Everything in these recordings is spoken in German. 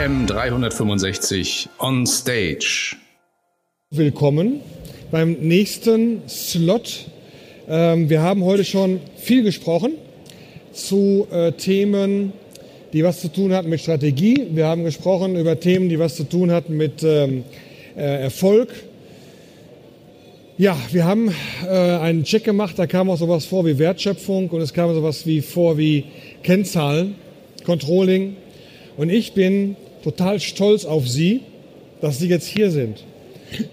AM 365 on Stage. Willkommen beim nächsten Slot. Ähm, wir haben heute schon viel gesprochen zu äh, Themen, die was zu tun hatten mit Strategie. Wir haben gesprochen über Themen, die was zu tun hatten mit ähm, äh, Erfolg. Ja, wir haben äh, einen Check gemacht, da kam auch sowas vor wie Wertschöpfung und es kam sowas wie vor wie Kennzahlen, Controlling. Und ich bin total stolz auf Sie, dass Sie jetzt hier sind.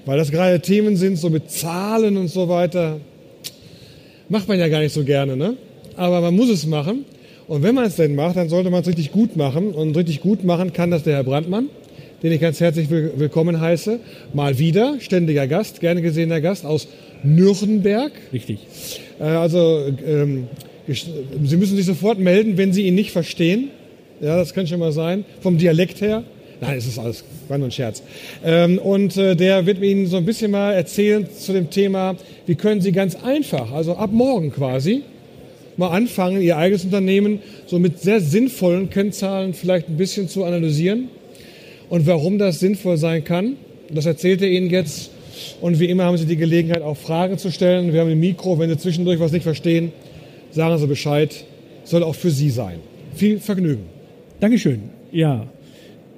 Weil das gerade Themen sind, so mit Zahlen und so weiter. Macht man ja gar nicht so gerne, ne? Aber man muss es machen. Und wenn man es denn macht, dann sollte man es richtig gut machen. Und richtig gut machen kann das der Herr Brandmann, den ich ganz herzlich willkommen heiße. Mal wieder, ständiger Gast, gerne gesehener Gast aus Nürnberg. Richtig. Äh, also, ähm, Sie müssen sich sofort melden, wenn Sie ihn nicht verstehen. Ja, das kann schon mal sein. Vom Dialekt her. Nein, es ist alles, war nur ein Scherz. Ähm, und äh, der wird Ihnen so ein bisschen mal erzählen zu dem Thema, wie können Sie ganz einfach, also ab morgen quasi, mal anfangen, Ihr eigenes Unternehmen so mit sehr sinnvollen Kennzahlen vielleicht ein bisschen zu analysieren und warum das sinnvoll sein kann. Das erzählt er Ihnen jetzt. Und wie immer haben Sie die Gelegenheit, auch Fragen zu stellen. Wir haben ein Mikro. Wenn Sie zwischendurch was nicht verstehen, sagen Sie Bescheid. Soll auch für Sie sein. Viel Vergnügen. Dankeschön. Ja,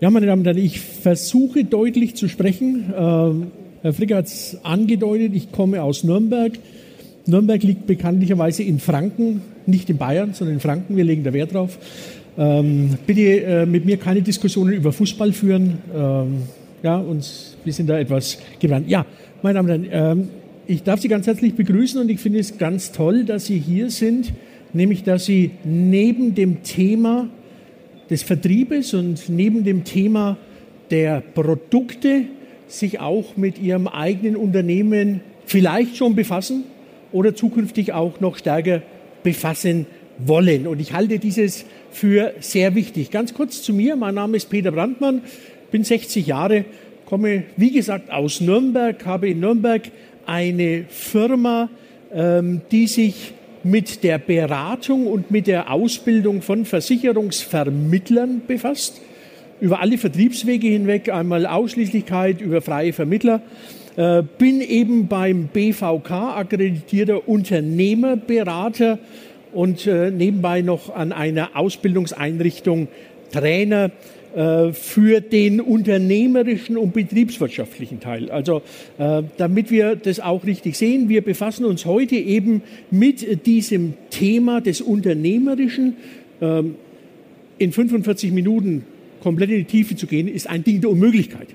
ja, meine Damen und Herren, ich versuche deutlich zu sprechen. Ähm, Herr Fricker hat es angedeutet, ich komme aus Nürnberg. Nürnberg liegt bekanntlicherweise in Franken, nicht in Bayern, sondern in Franken. Wir legen da Wert drauf. Ähm, bitte äh, mit mir keine Diskussionen über Fußball führen. Ähm, ja, uns, wir sind da etwas gewandt. Ja, meine Damen und Herren, ähm, ich darf Sie ganz herzlich begrüßen und ich finde es ganz toll, dass Sie hier sind, nämlich dass Sie neben dem Thema des Vertriebes und neben dem Thema der Produkte sich auch mit ihrem eigenen Unternehmen vielleicht schon befassen oder zukünftig auch noch stärker befassen wollen. Und ich halte dieses für sehr wichtig. Ganz kurz zu mir. Mein Name ist Peter Brandmann, bin 60 Jahre, komme wie gesagt aus Nürnberg, habe in Nürnberg eine Firma, ähm, die sich mit der Beratung und mit der Ausbildung von Versicherungsvermittlern befasst. Über alle Vertriebswege hinweg, einmal Ausschließlichkeit über freie Vermittler. Äh, bin eben beim BVK akkreditierter Unternehmerberater und äh, nebenbei noch an einer Ausbildungseinrichtung Trainer äh, für den unternehmerischen und betriebswirtschaftlichen Teil. Also äh, damit wir das auch richtig sehen, wir befassen uns heute eben mit diesem Thema des Unternehmerischen. Ähm, in 45 Minuten komplett in die Tiefe zu gehen, ist ein Ding der Unmöglichkeit.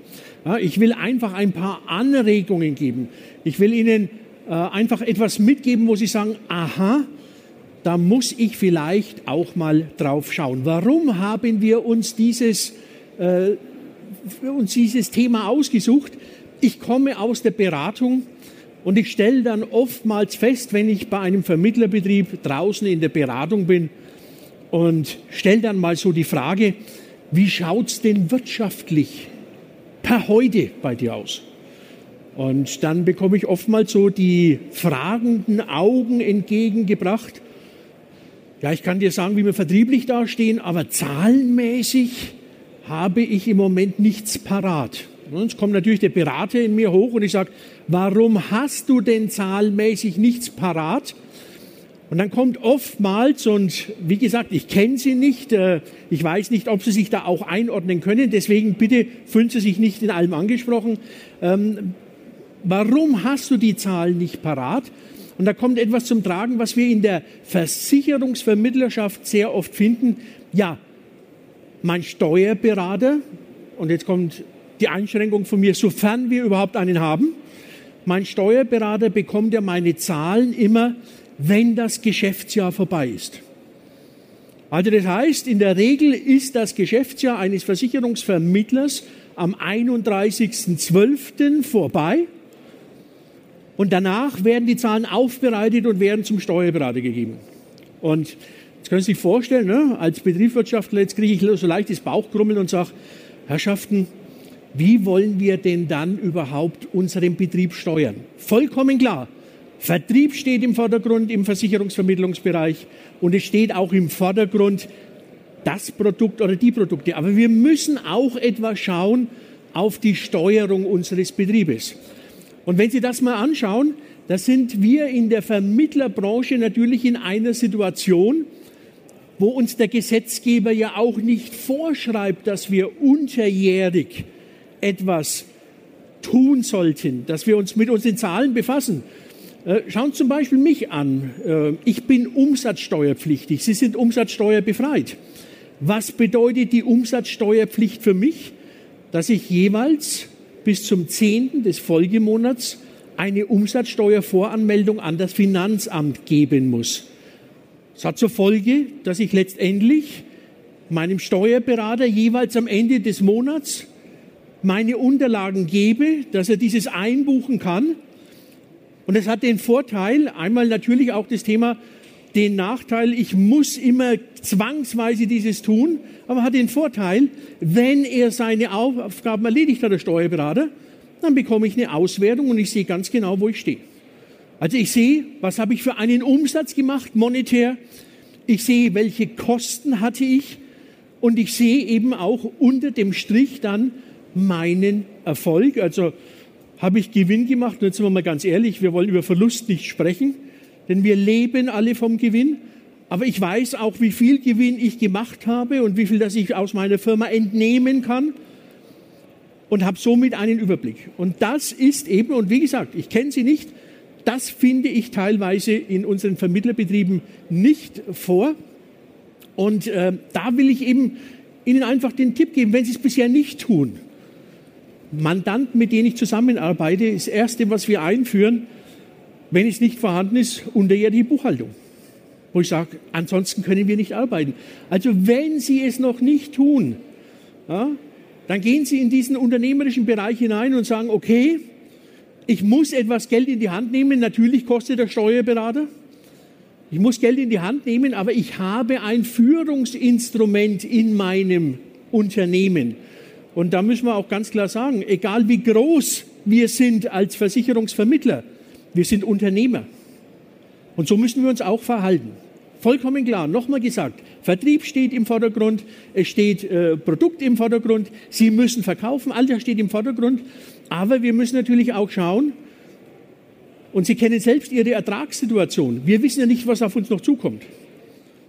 ich will einfach ein paar Anregungen geben. Ich will Ihnen äh, einfach etwas mitgeben, wo Sie sagen, aha, da muss ich vielleicht auch mal drauf schauen. Warum haben wir uns dieses, äh, uns dieses Thema ausgesucht? Ich komme aus der Beratung und ich stelle dann oftmals fest, wenn ich bei einem Vermittlerbetrieb draußen in der Beratung bin und stelle dann mal so die Frage, wie schaut's denn wirtschaftlich per heute bei dir aus? Und dann bekomme ich oftmals so die fragenden Augen entgegengebracht. Ja, ich kann dir sagen, wie wir vertrieblich dastehen, aber zahlenmäßig habe ich im Moment nichts parat. Jetzt kommt natürlich der Berater in mir hoch und ich sage, warum hast du denn zahlenmäßig nichts parat? Und dann kommt oftmals, und wie gesagt, ich kenne sie nicht, äh, ich weiß nicht, ob sie sich da auch einordnen können, deswegen bitte fühlen Sie sich nicht in allem angesprochen. Ähm, warum hast du die Zahlen nicht parat? Und da kommt etwas zum Tragen, was wir in der Versicherungsvermittlerschaft sehr oft finden. Ja, mein Steuerberater, und jetzt kommt die Einschränkung von mir, sofern wir überhaupt einen haben, mein Steuerberater bekommt ja meine Zahlen immer, wenn das Geschäftsjahr vorbei ist. Also das heißt, in der Regel ist das Geschäftsjahr eines Versicherungsvermittlers am 31.12. vorbei und danach werden die Zahlen aufbereitet und werden zum Steuerberater gegeben. Und jetzt können Sie sich vorstellen, ne, als Betriebswirtschaftler, jetzt kriege ich so leichtes Bauchkrummeln und sage, Herrschaften, wie wollen wir denn dann überhaupt unseren Betrieb steuern? Vollkommen klar. Vertrieb steht im Vordergrund im Versicherungsvermittlungsbereich und es steht auch im Vordergrund das Produkt oder die Produkte. Aber wir müssen auch etwas schauen auf die Steuerung unseres Betriebes. Und wenn Sie das mal anschauen, da sind wir in der Vermittlerbranche natürlich in einer Situation, wo uns der Gesetzgeber ja auch nicht vorschreibt, dass wir unterjährig etwas tun sollten, dass wir uns mit unseren Zahlen befassen. Äh, schauen Sie zum Beispiel mich an. Äh, ich bin umsatzsteuerpflichtig. Sie sind umsatzsteuerbefreit. Was bedeutet die Umsatzsteuerpflicht für mich? Dass ich jeweils bis zum 10. des Folgemonats eine Umsatzsteuervoranmeldung an das Finanzamt geben muss. Das hat zur Folge, dass ich letztendlich meinem Steuerberater jeweils am Ende des Monats meine Unterlagen gebe, dass er dieses einbuchen kann. Und es hat den Vorteil, einmal natürlich auch das Thema, den Nachteil, ich muss immer zwangsweise dieses tun, aber hat den Vorteil, wenn er seine Aufgaben erledigt hat, der Steuerberater, dann bekomme ich eine Auswertung und ich sehe ganz genau, wo ich stehe. Also ich sehe, was habe ich für einen Umsatz gemacht, monetär. Ich sehe, welche Kosten hatte ich. Und ich sehe eben auch unter dem Strich dann meinen Erfolg. Also habe ich Gewinn gemacht. Und jetzt sind wir mal ganz ehrlich, wir wollen über Verlust nicht sprechen, denn wir leben alle vom Gewinn. Aber ich weiß auch, wie viel Gewinn ich gemacht habe und wie viel das ich aus meiner Firma entnehmen kann und habe somit einen Überblick. Und das ist eben, und wie gesagt, ich kenne sie nicht, das finde ich teilweise in unseren Vermittlerbetrieben nicht vor. Und äh, da will ich eben Ihnen einfach den Tipp geben, wenn Sie es bisher nicht tun. Mandanten, mit denen ich zusammenarbeite, das Erste, was wir einführen, wenn es nicht vorhanden ist, unterjährige Buchhaltung. Wo ich sage, ansonsten können wir nicht arbeiten. Also wenn Sie es noch nicht tun, ja, dann gehen Sie in diesen unternehmerischen Bereich hinein und sagen, okay, ich muss etwas Geld in die Hand nehmen. Natürlich kostet der Steuerberater. Ich muss Geld in die Hand nehmen, aber ich habe ein Führungsinstrument in meinem Unternehmen. Und da müssen wir auch ganz klar sagen, egal wie groß wir sind als Versicherungsvermittler, wir sind Unternehmer. Und so müssen wir uns auch verhalten. Vollkommen klar, nochmal gesagt, Vertrieb steht im Vordergrund, es steht äh, Produkt im Vordergrund, Sie müssen verkaufen, all das steht im Vordergrund. Aber wir müssen natürlich auch schauen, und Sie kennen selbst Ihre Ertragssituation. Wir wissen ja nicht, was auf uns noch zukommt.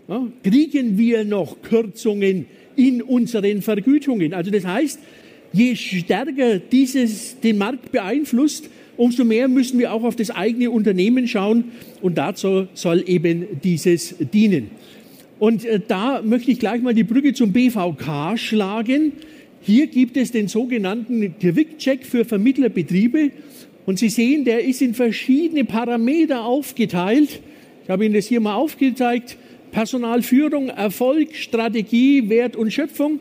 Ja, kriegen wir noch Kürzungen in unseren Vergütungen? Also das heißt, je stärker dieses den Markt beeinflusst, umso mehr müssen wir auch auf das eigene Unternehmen schauen und dazu soll eben dieses dienen. Und äh, da möchte ich gleich mal die Brücke zum BVK schlagen. Hier gibt es den sogenannten Quick-Check für Vermittlerbetriebe. Und Sie sehen, der ist in verschiedene Parameter aufgeteilt. Ich habe Ihnen das hier mal aufgezeigt. Personalführung, Erfolg, Strategie, Wert und Schöpfung.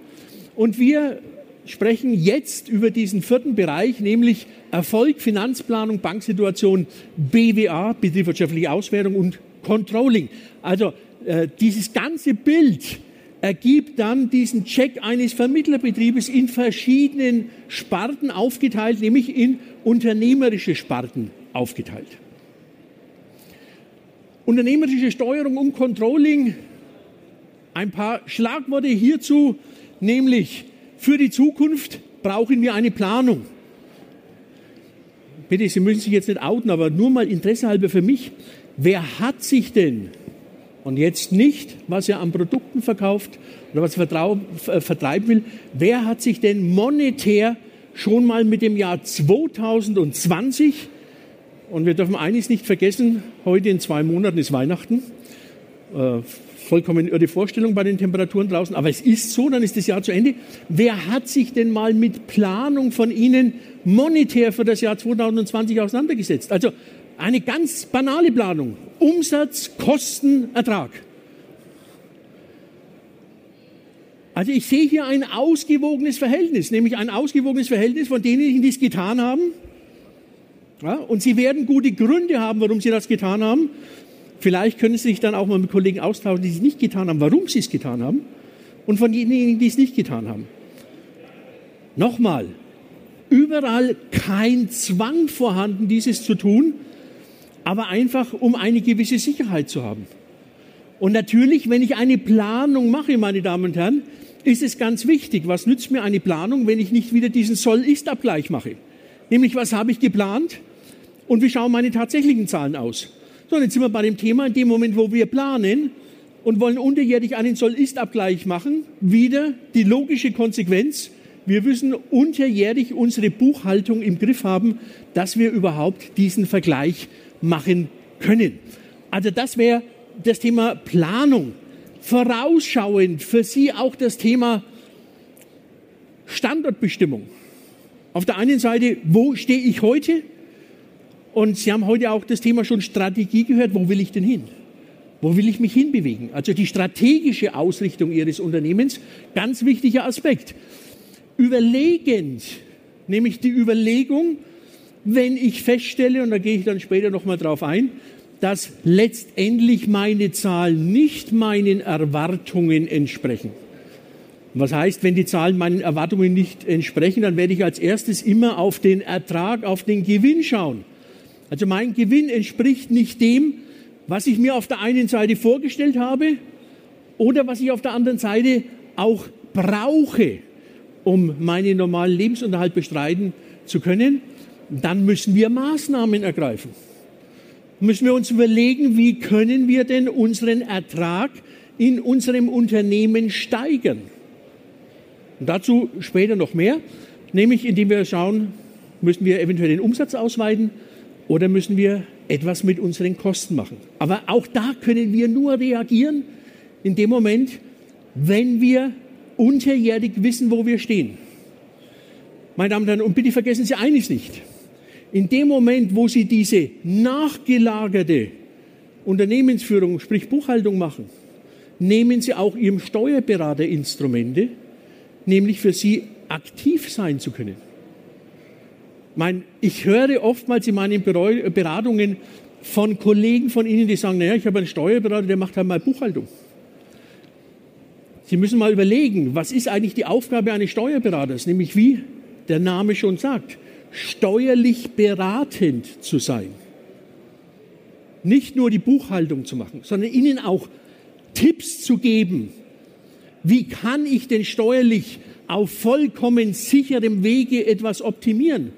Und wir sprechen jetzt über diesen vierten Bereich, nämlich Erfolg, Finanzplanung, Banksituation, BWA, betriebswirtschaftliche Auswertung und Controlling. Also äh, dieses ganze Bild ergibt dann diesen Check eines Vermittlerbetriebes in verschiedenen Sparten aufgeteilt, nämlich in unternehmerische Sparten aufgeteilt. Unternehmerische Steuerung und Controlling, ein paar Schlagworte hierzu, nämlich für die Zukunft brauchen wir eine Planung. Bitte, Sie müssen sich jetzt nicht outen, aber nur mal interessehalber für mich. Wer hat sich denn und jetzt nicht, was er an Produkten verkauft oder was er äh, vertreiben will. Wer hat sich denn monetär schon mal mit dem Jahr 2020, und wir dürfen eines nicht vergessen, heute in zwei Monaten ist Weihnachten, äh, vollkommen irre Vorstellung bei den Temperaturen draußen, aber es ist so, dann ist das Jahr zu Ende. Wer hat sich denn mal mit Planung von Ihnen monetär für das Jahr 2020 auseinandergesetzt? Also eine ganz banale Planung. Umsatz, Kosten, Ertrag. Also ich sehe hier ein ausgewogenes Verhältnis, nämlich ein ausgewogenes Verhältnis von denen, die es getan haben. Ja, und sie werden gute Gründe haben, warum sie das getan haben. Vielleicht können Sie sich dann auch mal mit Kollegen austauschen, die es nicht getan haben, warum sie es getan haben. Und von denjenigen, die es nicht getan haben. Nochmal, überall kein Zwang vorhanden, dieses zu tun, aber einfach um eine gewisse Sicherheit zu haben. Und natürlich, wenn ich eine Planung mache, meine Damen und Herren, ist es ganz wichtig, was nützt mir eine Planung, wenn ich nicht wieder diesen Soll-Ist-Abgleich mache? Nämlich, was habe ich geplant und wie schauen meine tatsächlichen Zahlen aus? So, jetzt sind wir bei dem Thema, in dem Moment, wo wir planen und wollen unterjährig einen Soll-Ist-Abgleich machen, wieder die logische Konsequenz, wir müssen unterjährig unsere Buchhaltung im Griff haben, dass wir überhaupt diesen Vergleich machen können. Also das wäre das Thema Planung. Vorausschauend für Sie auch das Thema Standortbestimmung. Auf der einen Seite, wo stehe ich heute? Und Sie haben heute auch das Thema schon Strategie gehört. Wo will ich denn hin? Wo will ich mich hinbewegen? Also die strategische Ausrichtung Ihres Unternehmens, ganz wichtiger Aspekt überlegend, nämlich die Überlegung, wenn ich feststelle, und da gehe ich dann später nochmal drauf ein, dass letztendlich meine Zahlen nicht meinen Erwartungen entsprechen. Was heißt, wenn die Zahlen meinen Erwartungen nicht entsprechen, dann werde ich als erstes immer auf den Ertrag, auf den Gewinn schauen. Also mein Gewinn entspricht nicht dem, was ich mir auf der einen Seite vorgestellt habe oder was ich auf der anderen Seite auch brauche um meinen normalen Lebensunterhalt bestreiten zu können, dann müssen wir Maßnahmen ergreifen. Müssen wir uns überlegen, wie können wir denn unseren Ertrag in unserem Unternehmen steigern. Und dazu später noch mehr, nämlich indem wir schauen, müssen wir eventuell den Umsatz ausweiten oder müssen wir etwas mit unseren Kosten machen. Aber auch da können wir nur reagieren in dem Moment, wenn wir unterjährig wissen, wo wir stehen. Meine Damen und Herren, und bitte vergessen Sie eines nicht. In dem Moment, wo Sie diese nachgelagerte Unternehmensführung, sprich Buchhaltung machen, nehmen Sie auch Ihrem Steuerberater Instrumente, nämlich für Sie aktiv sein zu können. Mein, ich höre oftmals in meinen Beratungen von Kollegen von Ihnen, die sagen, naja, ich habe einen Steuerberater, der macht halt mal Buchhaltung. Sie müssen mal überlegen, was ist eigentlich die Aufgabe eines Steuerberaters, nämlich wie der Name schon sagt, steuerlich beratend zu sein. Nicht nur die Buchhaltung zu machen, sondern ihnen auch Tipps zu geben. Wie kann ich denn steuerlich auf vollkommen sicherem Wege etwas optimieren?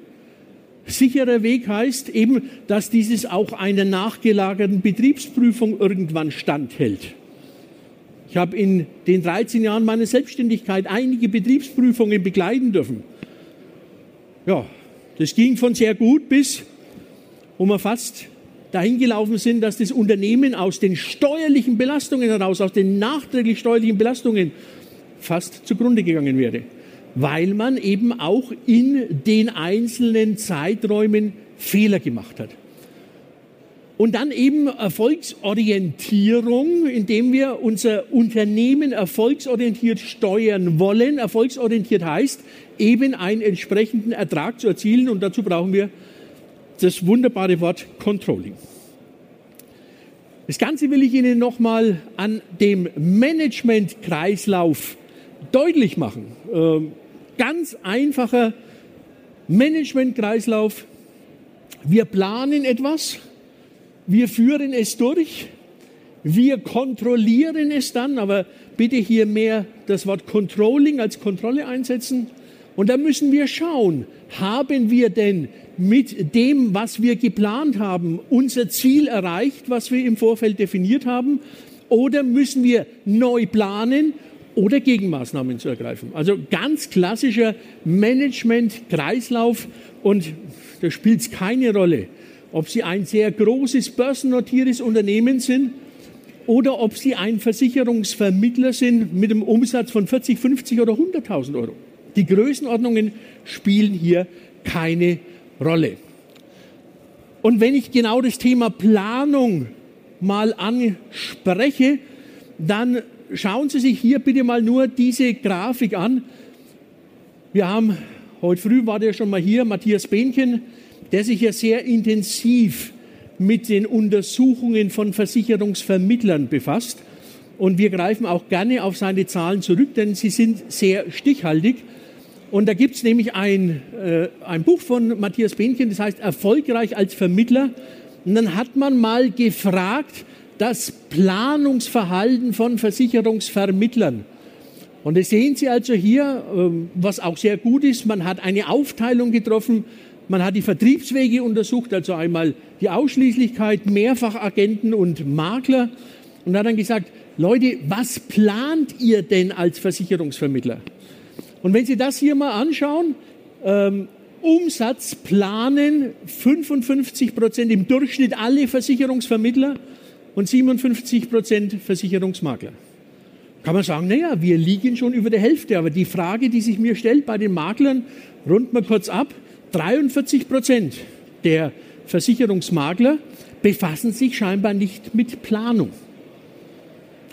Sicherer Weg heißt eben, dass dieses auch einer nachgelagerten Betriebsprüfung irgendwann standhält. Ich habe in den 13 Jahren meiner Selbstständigkeit einige Betriebsprüfungen begleiten dürfen. Ja, das ging von sehr gut bis, wo wir fast dahin gelaufen sind, dass das Unternehmen aus den steuerlichen Belastungen heraus, aus den nachträglich steuerlichen Belastungen fast zugrunde gegangen wäre, weil man eben auch in den einzelnen Zeiträumen Fehler gemacht hat. Und dann eben Erfolgsorientierung, indem wir unser Unternehmen erfolgsorientiert steuern wollen. Erfolgsorientiert heißt, eben einen entsprechenden Ertrag zu erzielen. Und dazu brauchen wir das wunderbare Wort Controlling. Das Ganze will ich Ihnen nochmal an dem Management-Kreislauf deutlich machen. Ganz einfacher Management-Kreislauf. Wir planen etwas wir führen es durch, wir kontrollieren es dann, aber bitte hier mehr das Wort Controlling als Kontrolle einsetzen. Und da müssen wir schauen, haben wir denn mit dem, was wir geplant haben, unser Ziel erreicht, was wir im Vorfeld definiert haben? Oder müssen wir neu planen oder Gegenmaßnahmen zu ergreifen? Also ganz klassischer Management-Kreislauf und da spielt es keine Rolle, ob Sie ein sehr großes börsennotiertes Unternehmen sind oder ob Sie ein Versicherungsvermittler sind mit einem Umsatz von 40, 50 oder 100.000 Euro. Die Größenordnungen spielen hier keine Rolle. Und wenn ich genau das Thema Planung mal anspreche, dann schauen Sie sich hier bitte mal nur diese Grafik an. Wir haben, heute früh war der schon mal hier, Matthias Behnchen, der sich ja sehr intensiv mit den Untersuchungen von Versicherungsvermittlern befasst. Und wir greifen auch gerne auf seine Zahlen zurück, denn sie sind sehr stichhaltig. Und da gibt es nämlich ein, äh, ein Buch von Matthias Behnchen, das heißt Erfolgreich als Vermittler. Und dann hat man mal gefragt, das Planungsverhalten von Versicherungsvermittlern. Und das sehen Sie also hier, ähm, was auch sehr gut ist. Man hat eine Aufteilung getroffen. Man hat die Vertriebswege untersucht, also einmal die Ausschließlichkeit, Mehrfachagenten und Makler. Und hat dann gesagt, Leute, was plant ihr denn als Versicherungsvermittler? Und wenn Sie das hier mal anschauen, ähm, Umsatz planen 55 Prozent im Durchschnitt alle Versicherungsvermittler und 57 Prozent Versicherungsmakler. Kann man sagen, naja, wir liegen schon über der Hälfte. Aber die Frage, die sich mir stellt bei den Maklern, rund mal kurz ab, 43 Prozent der Versicherungsmakler befassen sich scheinbar nicht mit Planung.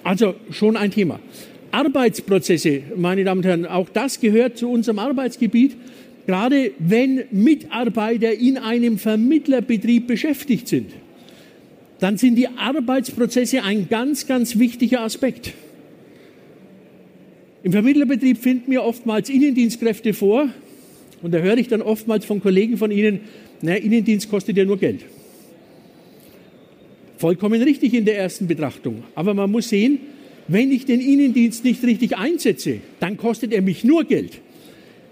Also schon ein Thema. Arbeitsprozesse, meine Damen und Herren, auch das gehört zu unserem Arbeitsgebiet. Gerade wenn Mitarbeiter in einem Vermittlerbetrieb beschäftigt sind, dann sind die Arbeitsprozesse ein ganz, ganz wichtiger Aspekt. Im Vermittlerbetrieb finden wir oftmals Innendienstkräfte vor und da höre ich dann oftmals von Kollegen von Ihnen, naja, Innendienst kostet ja nur Geld. Vollkommen richtig in der ersten Betrachtung. Aber man muss sehen, wenn ich den Innendienst nicht richtig einsetze, dann kostet er mich nur Geld.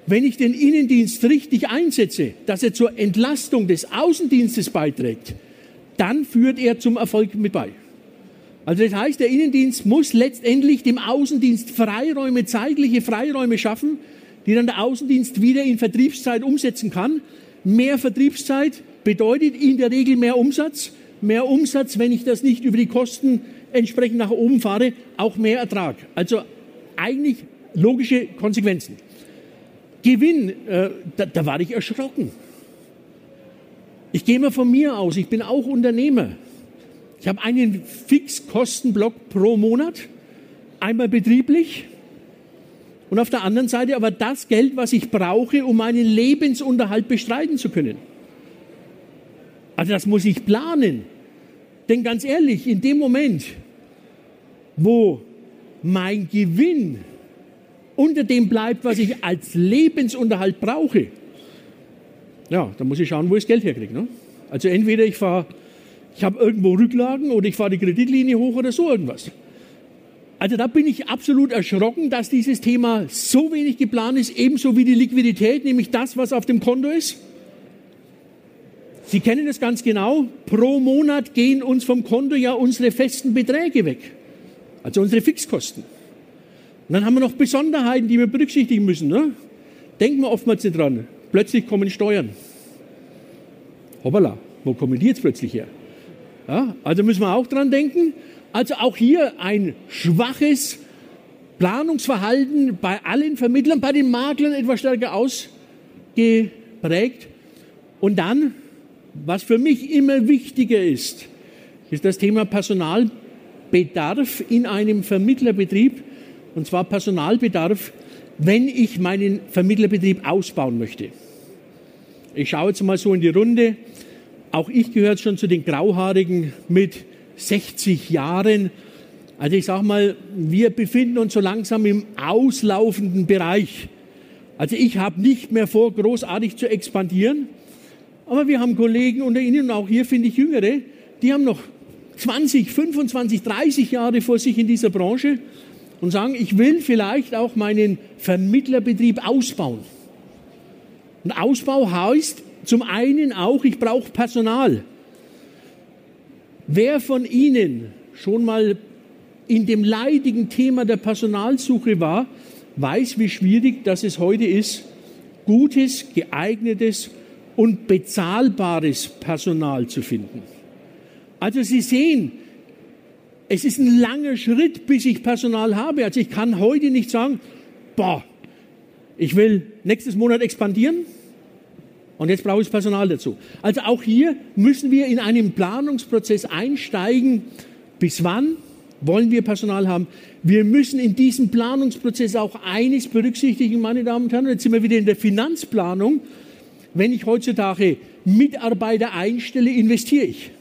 Wenn ich den Innendienst richtig einsetze, dass er zur Entlastung des Außendienstes beiträgt, dann führt er zum Erfolg mit bei. Also das heißt, der Innendienst muss letztendlich dem Außendienst Freiräume, zeitliche Freiräume schaffen, die dann der Außendienst wieder in Vertriebszeit umsetzen kann. Mehr Vertriebszeit bedeutet in der Regel mehr Umsatz. Mehr Umsatz, wenn ich das nicht über die Kosten entsprechend nach oben fahre, auch mehr Ertrag. Also eigentlich logische Konsequenzen. Gewinn, äh, da, da war ich erschrocken. Ich gehe mal von mir aus, ich bin auch Unternehmer. Ich habe einen Fixkostenblock pro Monat, einmal betrieblich und auf der anderen Seite aber das Geld, was ich brauche, um meinen Lebensunterhalt bestreiten zu können. Also das muss ich planen. Denn ganz ehrlich, in dem Moment, wo mein Gewinn unter dem bleibt, was ich als Lebensunterhalt brauche, ja, dann muss ich schauen, wo ich das Geld herkriege. Ne? Also entweder ich fahre ich habe irgendwo Rücklagen oder ich fahre die Kreditlinie hoch oder so irgendwas. Also da bin ich absolut erschrocken, dass dieses Thema so wenig geplant ist, ebenso wie die Liquidität, nämlich das, was auf dem Konto ist. Sie kennen das ganz genau. Pro Monat gehen uns vom Konto ja unsere festen Beträge weg. Also unsere Fixkosten. Und dann haben wir noch Besonderheiten, die wir berücksichtigen müssen. Ne? Denken wir oftmals nicht dran. Plötzlich kommen Steuern. Hoppala, wo kommen die jetzt plötzlich her? Ja, also müssen wir auch dran denken. Also auch hier ein schwaches Planungsverhalten bei allen Vermittlern, bei den Maklern etwas stärker ausgeprägt. Und dann, was für mich immer wichtiger ist, ist das Thema Personalbedarf in einem Vermittlerbetrieb. Und zwar Personalbedarf, wenn ich meinen Vermittlerbetrieb ausbauen möchte. Ich schaue jetzt mal so in die Runde. Auch ich gehöre schon zu den Grauhaarigen mit 60 Jahren. Also ich sage mal, wir befinden uns so langsam im auslaufenden Bereich. Also ich habe nicht mehr vor, großartig zu expandieren. Aber wir haben Kollegen unter Ihnen und auch hier finde ich Jüngere, die haben noch 20, 25, 30 Jahre vor sich in dieser Branche und sagen, ich will vielleicht auch meinen Vermittlerbetrieb ausbauen. Und Ausbau heißt, zum einen auch, ich brauche Personal. Wer von Ihnen schon mal in dem leidigen Thema der Personalsuche war, weiß, wie schwierig das es heute ist, gutes, geeignetes und bezahlbares Personal zu finden. Also Sie sehen, es ist ein langer Schritt, bis ich Personal habe. Also ich kann heute nicht sagen, boah, ich will nächstes Monat expandieren, und jetzt brauche ich Personal dazu. Also auch hier müssen wir in einen Planungsprozess einsteigen. Bis wann wollen wir Personal haben? Wir müssen in diesem Planungsprozess auch eines berücksichtigen, meine Damen und Herren. Jetzt sind wir wieder in der Finanzplanung. Wenn ich heutzutage Mitarbeiter einstelle, investiere ich.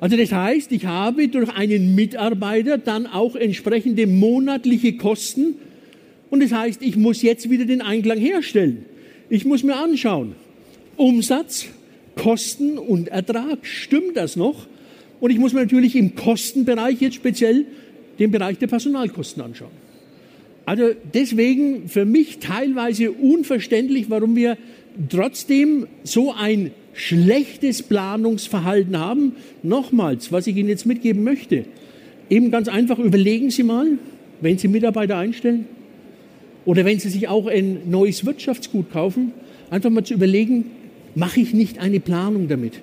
Also das heißt, ich habe durch einen Mitarbeiter dann auch entsprechende monatliche Kosten. Und das heißt, ich muss jetzt wieder den Einklang herstellen. Ich muss mir anschauen, Umsatz, Kosten und Ertrag, stimmt das noch? Und ich muss mir natürlich im Kostenbereich jetzt speziell den Bereich der Personalkosten anschauen. Also deswegen für mich teilweise unverständlich, warum wir trotzdem so ein schlechtes Planungsverhalten haben. Nochmals, was ich Ihnen jetzt mitgeben möchte, eben ganz einfach überlegen Sie mal, wenn Sie Mitarbeiter einstellen oder wenn Sie sich auch ein neues Wirtschaftsgut kaufen, einfach mal zu überlegen, mache ich nicht eine Planung damit?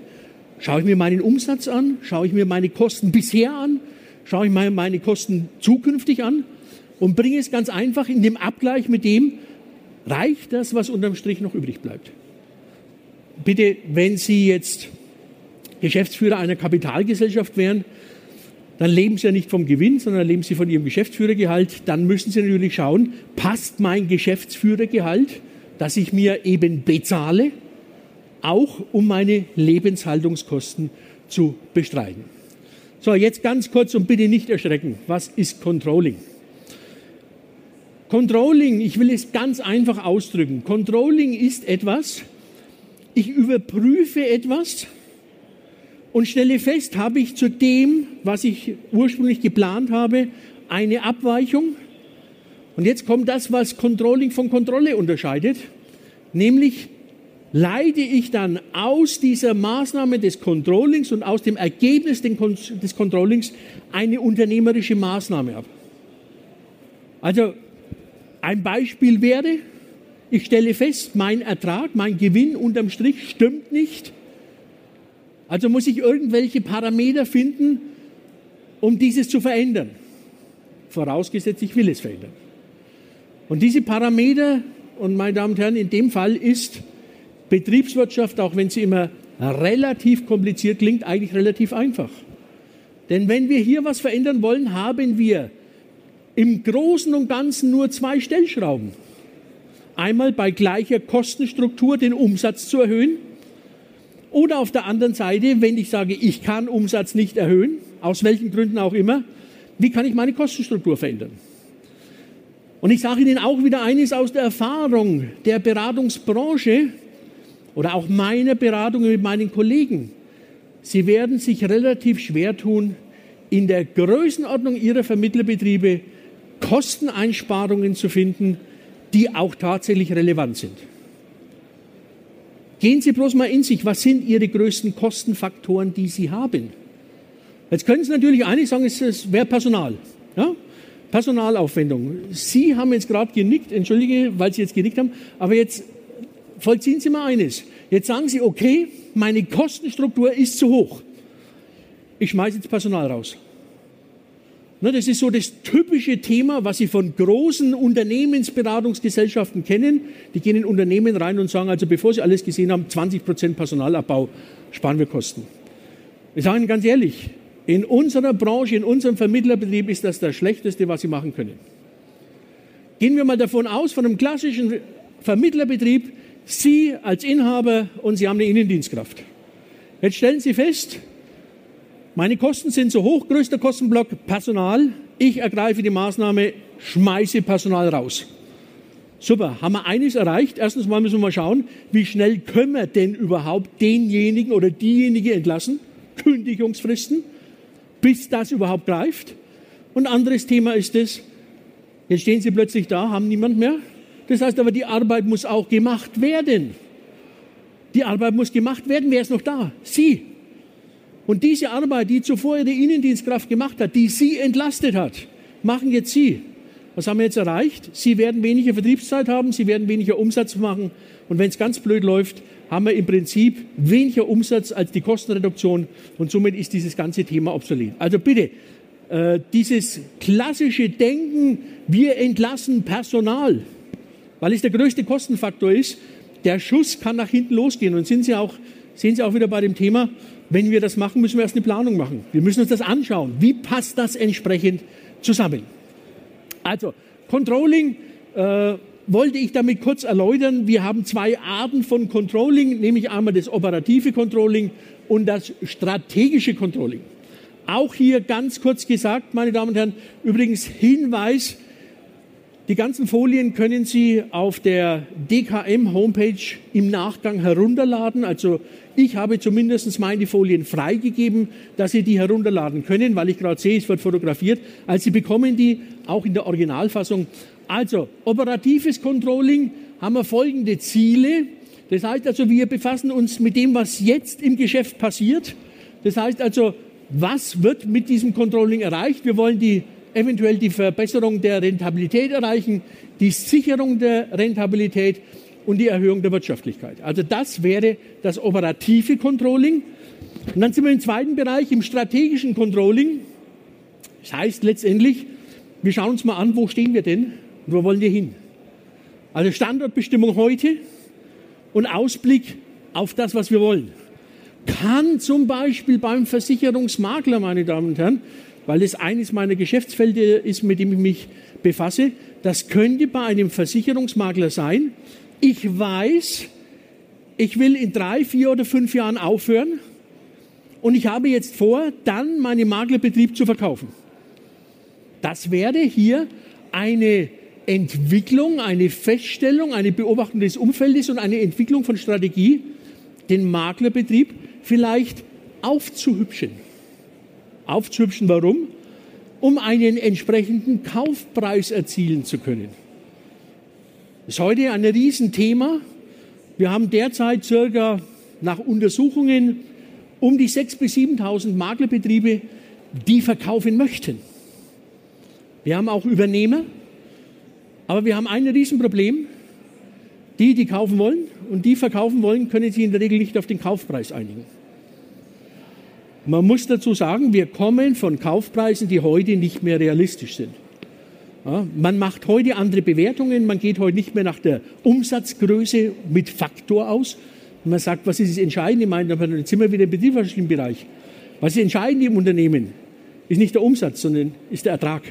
Schaue ich mir meinen Umsatz an? Schaue ich mir meine Kosten bisher an? Schaue ich mir meine Kosten zukünftig an? Und bringe es ganz einfach in dem Abgleich mit dem, reicht das, was unterm Strich noch übrig bleibt? Bitte, wenn Sie jetzt Geschäftsführer einer Kapitalgesellschaft wären, dann leben Sie ja nicht vom Gewinn, sondern leben Sie von Ihrem Geschäftsführergehalt. Dann müssen Sie natürlich schauen, passt mein Geschäftsführergehalt, das ich mir eben bezahle, auch um meine Lebenshaltungskosten zu bestreiten. So, jetzt ganz kurz und bitte nicht erschrecken. Was ist Controlling? Controlling, ich will es ganz einfach ausdrücken. Controlling ist etwas, ich überprüfe etwas und stelle fest, habe ich zu dem, was ich ursprünglich geplant habe, eine Abweichung. Und jetzt kommt das, was Controlling von Kontrolle unterscheidet, nämlich leite ich dann aus dieser Maßnahme des Controllings und aus dem Ergebnis des Controllings eine unternehmerische Maßnahme ab. Also ein Beispiel wäre, ich stelle fest, mein Ertrag, mein Gewinn unterm Strich stimmt nicht. Also muss ich irgendwelche Parameter finden, um dieses zu verändern. Vorausgesetzt, ich will es verändern. Und diese Parameter, und meine Damen und Herren, in dem Fall ist Betriebswirtschaft, auch wenn sie immer relativ kompliziert klingt, eigentlich relativ einfach. Denn wenn wir hier was verändern wollen, haben wir im Großen und Ganzen nur zwei Stellschrauben. Einmal bei gleicher Kostenstruktur den Umsatz zu erhöhen oder auf der anderen Seite, wenn ich sage, ich kann Umsatz nicht erhöhen, aus welchen Gründen auch immer, wie kann ich meine Kostenstruktur verändern? Und ich sage Ihnen auch wieder eines aus der Erfahrung der Beratungsbranche, oder auch meine Beratungen mit meinen Kollegen, sie werden sich relativ schwer tun, in der Größenordnung ihrer Vermittlerbetriebe Kosteneinsparungen zu finden, die auch tatsächlich relevant sind. Gehen Sie bloß mal in sich, was sind Ihre größten Kostenfaktoren, die Sie haben? Jetzt können Sie natürlich eigentlich sagen, es wäre Personal. Ja? Personalaufwendung. Sie haben jetzt gerade genickt, entschuldige, weil Sie jetzt genickt haben, aber jetzt vollziehen Sie mal eines. Jetzt sagen Sie, okay, meine Kostenstruktur ist zu hoch. Ich schmeiße jetzt Personal raus. Ne, das ist so das typische Thema, was Sie von großen Unternehmensberatungsgesellschaften kennen. Die gehen in Unternehmen rein und sagen, also bevor Sie alles gesehen haben, 20 Prozent Personalabbau sparen wir Kosten. Wir sagen ganz ehrlich, in unserer Branche, in unserem Vermittlerbetrieb ist das das Schlechteste, was Sie machen können. Gehen wir mal davon aus, von einem klassischen Vermittlerbetrieb, Sie als Inhaber und Sie haben eine Innendienstkraft. Jetzt stellen Sie fest, meine Kosten sind so hoch, größter Kostenblock Personal. Ich ergreife die Maßnahme, schmeiße Personal raus. Super, haben wir eines erreicht. Erstens mal müssen wir mal schauen, wie schnell können wir denn überhaupt denjenigen oder diejenige entlassen? Kündigungsfristen, bis das überhaupt greift. Und anderes Thema ist es, jetzt stehen Sie plötzlich da, haben niemand mehr, das heißt aber, die Arbeit muss auch gemacht werden. Die Arbeit muss gemacht werden. Wer ist noch da? Sie. Und diese Arbeit, die zuvor Ihre Innendienstkraft gemacht hat, die Sie entlastet hat, machen jetzt Sie. Was haben wir jetzt erreicht? Sie werden weniger Vertriebszeit haben, Sie werden weniger Umsatz machen. Und wenn es ganz blöd läuft, haben wir im Prinzip weniger Umsatz als die Kostenreduktion. Und somit ist dieses ganze Thema obsolet. Also bitte, äh, dieses klassische Denken, wir entlassen Personal, weil es der größte Kostenfaktor ist. Der Schuss kann nach hinten losgehen. Und sind Sie auch, sehen Sie auch wieder bei dem Thema, wenn wir das machen, müssen wir erst eine Planung machen. Wir müssen uns das anschauen. Wie passt das entsprechend zusammen? Also, Controlling äh, wollte ich damit kurz erläutern. Wir haben zwei Arten von Controlling, nämlich einmal das operative Controlling und das strategische Controlling. Auch hier ganz kurz gesagt, meine Damen und Herren, übrigens Hinweis, Die ganzen Folien können Sie auf der DKM-Homepage im Nachgang herunterladen. Also ich habe zumindest meine Folien freigegeben, dass Sie die herunterladen können, weil ich gerade sehe, es wird fotografiert. Also Sie bekommen die auch in der Originalfassung. Also operatives Controlling haben wir folgende Ziele. Das heißt also, wir befassen uns mit dem, was jetzt im Geschäft passiert. Das heißt also, was wird mit diesem Controlling erreicht? Wir wollen die eventuell die Verbesserung der Rentabilität erreichen, die Sicherung der Rentabilität und die Erhöhung der Wirtschaftlichkeit. Also das wäre das operative Controlling. Und dann sind wir im zweiten Bereich, im strategischen Controlling. Das heißt letztendlich, wir schauen uns mal an, wo stehen wir denn und wo wollen wir hin. Also Standortbestimmung heute und Ausblick auf das, was wir wollen. Kann zum Beispiel beim Versicherungsmakler, meine Damen und Herren, weil es eines meiner Geschäftsfelder ist, mit dem ich mich befasse. Das könnte bei einem Versicherungsmakler sein. Ich weiß, ich will in drei, vier oder fünf Jahren aufhören und ich habe jetzt vor, dann meinen Maklerbetrieb zu verkaufen. Das wäre hier eine Entwicklung, eine Feststellung, eine Beobachtung des Umfeldes und eine Entwicklung von Strategie, den Maklerbetrieb vielleicht aufzuhübschen aufzuhübschen. Warum? Um einen entsprechenden Kaufpreis erzielen zu können. Das ist heute ein Riesenthema. Wir haben derzeit circa nach Untersuchungen um die 6.000 bis 7.000 Maklerbetriebe, die verkaufen möchten. Wir haben auch Übernehmer, aber wir haben ein Riesenproblem. Die, die kaufen wollen und die verkaufen wollen, können sich in der Regel nicht auf den Kaufpreis einigen. Man muss dazu sagen, wir kommen von Kaufpreisen, die heute nicht mehr realistisch sind. Ja, man macht heute andere Bewertungen, man geht heute nicht mehr nach der Umsatzgröße mit Faktor aus. Man sagt, was ist das Entscheidende? Ich meine, jetzt sind wir wieder im betriebswirtschaftlichen Bereich. Was ist entscheidend im Unternehmen? Ist nicht der Umsatz, sondern ist der Ertrag.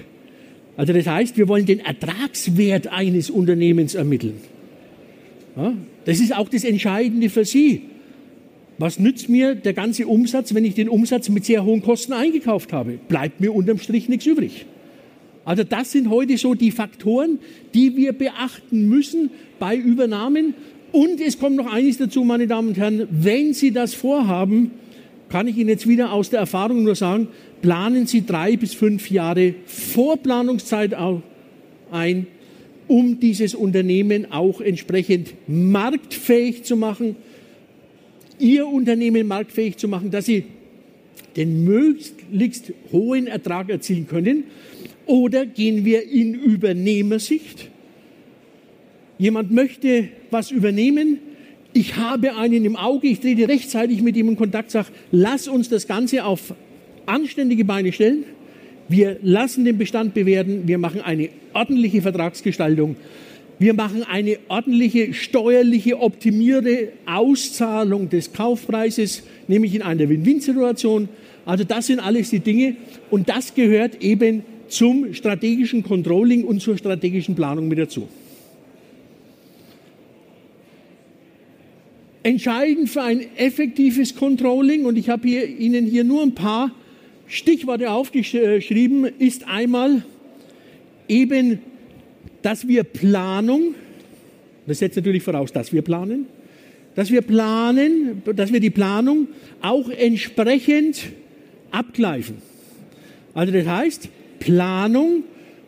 Also das heißt, wir wollen den Ertragswert eines Unternehmens ermitteln. Ja, das ist auch das Entscheidende für Sie. Was nützt mir der ganze Umsatz, wenn ich den Umsatz mit sehr hohen Kosten eingekauft habe? Bleibt mir unterm Strich nichts übrig. Also das sind heute so die Faktoren, die wir beachten müssen bei Übernahmen. Und es kommt noch eines dazu, meine Damen und Herren, wenn Sie das vorhaben, kann ich Ihnen jetzt wieder aus der Erfahrung nur sagen, planen Sie drei bis fünf Jahre Vorplanungszeit ein, um dieses Unternehmen auch entsprechend marktfähig zu machen Ihr Unternehmen marktfähig zu machen, dass Sie den möglichst hohen Ertrag erzielen können? Oder gehen wir in Übernehmersicht? Jemand möchte was übernehmen. Ich habe einen im Auge, ich trete rechtzeitig mit ihm in Kontakt, sage, lass uns das Ganze auf anständige Beine stellen. Wir lassen den Bestand bewerten, wir machen eine ordentliche Vertragsgestaltung wir machen eine ordentliche steuerliche optimierte Auszahlung des Kaufpreises, nämlich in einer Win-Win-Situation. Also das sind alles die Dinge und das gehört eben zum strategischen Controlling und zur strategischen Planung mit dazu. Entscheidend für ein effektives Controlling, und ich habe hier, Ihnen hier nur ein paar Stichworte aufgeschrieben, ist einmal eben dass wir Planung, das setzt natürlich voraus, dass wir planen, dass wir planen, dass wir die Planung auch entsprechend abgleichen. Also das heißt, Planung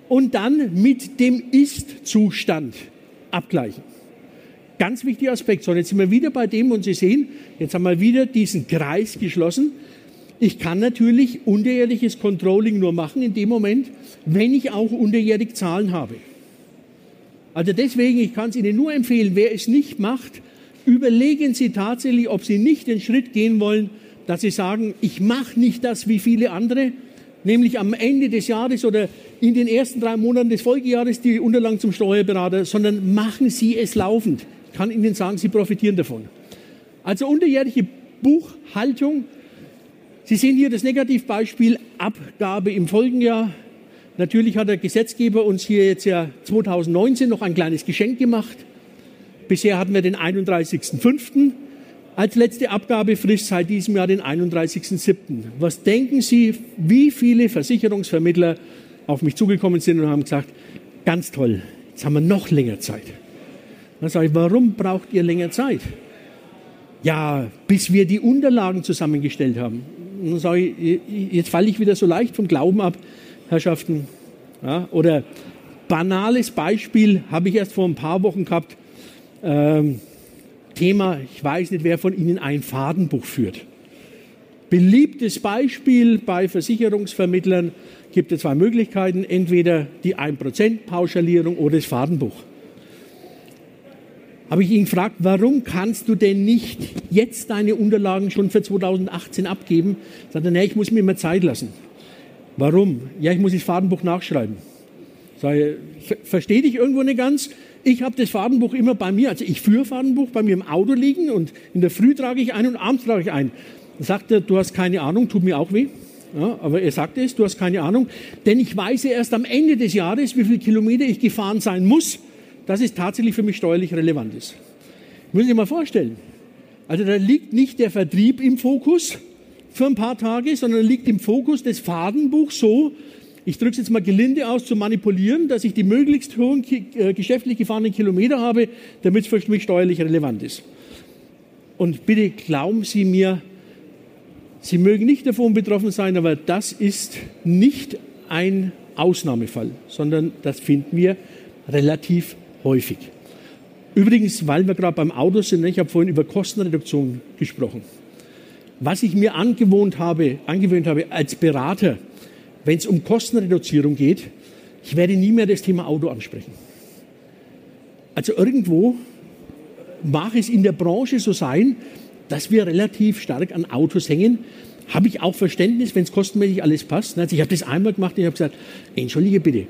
und dann mit dem Ist-Zustand abgleichen. Ganz wichtiger Aspekt. So, jetzt sind wir wieder bei dem und Sie sehen, jetzt haben wir wieder diesen Kreis geschlossen. Ich kann natürlich unterjährliches Controlling nur machen in dem Moment, wenn ich auch unterjährig Zahlen habe. Also deswegen, ich kann es Ihnen nur empfehlen, wer es nicht macht, überlegen Sie tatsächlich, ob Sie nicht den Schritt gehen wollen, dass Sie sagen, ich mache nicht das wie viele andere, nämlich am Ende des Jahres oder in den ersten drei Monaten des Folgejahres die Unterlagen zum Steuerberater, sondern machen Sie es laufend. Ich kann Ihnen sagen, Sie profitieren davon. Also unterjährige Buchhaltung. Sie sehen hier das Negativbeispiel Abgabe im Folgenjahr Natürlich hat der Gesetzgeber uns hier jetzt ja 2019 noch ein kleines Geschenk gemacht. Bisher hatten wir den 31.05. als letzte Abgabefrist, seit diesem Jahr den 31.07. Was denken Sie, wie viele Versicherungsvermittler auf mich zugekommen sind und haben gesagt, ganz toll, Jetzt haben wir noch länger Zeit. Dann sage ich, warum braucht ihr länger Zeit? Ja, bis wir die Unterlagen zusammengestellt haben. Dann sage ich, jetzt falle ich wieder so leicht vom Glauben ab, Herrschaften. Ja, oder banales Beispiel habe ich erst vor ein paar Wochen gehabt. Ähm, Thema, ich weiß nicht, wer von Ihnen ein Fadenbuch führt. Beliebtes Beispiel bei Versicherungsvermittlern gibt es zwei Möglichkeiten, entweder die 1% Pauschalierung oder das Fadenbuch. Habe ich ihn gefragt, warum kannst du denn nicht jetzt deine Unterlagen schon für 2018 abgeben? Sagt er, nee, ich muss mir immer Zeit lassen. Warum? Ja, ich muss das Fadenbuch nachschreiben. Sage, verstehe dich irgendwo nicht ganz? Ich habe das Fadenbuch immer bei mir, also ich führe Fadenbuch bei mir im Auto liegen und in der Früh trage ich ein und abends trage ich ein. Dann sagt er, du hast keine Ahnung, tut mir auch weh. Ja, aber er sagte es, du hast keine Ahnung, denn ich weiß erst am Ende des Jahres, wie viele Kilometer ich gefahren sein muss, dass es tatsächlich für mich steuerlich relevant ist. Muss ich mal vorstellen. Also da liegt nicht der Vertrieb im Fokus für ein paar Tage, sondern liegt im Fokus des Fadenbuchs so, ich drücke es jetzt mal gelinde aus, zu manipulieren, dass ich die möglichst hohen äh, geschäftlich gefahrenen Kilometer habe, damit es für mich steuerlich relevant ist. Und bitte glauben Sie mir, Sie mögen nicht davon betroffen sein, aber das ist nicht ein Ausnahmefall, sondern das finden wir relativ häufig. Übrigens, weil wir gerade beim Auto sind, ich habe vorhin über Kostenreduktion gesprochen. Was ich mir angewohnt habe, angewöhnt habe als Berater, wenn es um Kostenreduzierung geht, ich werde nie mehr das Thema Auto ansprechen. Also irgendwo mag es in der Branche so sein, dass wir relativ stark an Autos hängen. Habe ich auch Verständnis, wenn es kostenmäßig alles passt. Also ich habe das einmal gemacht und ich habe gesagt, entschuldige bitte,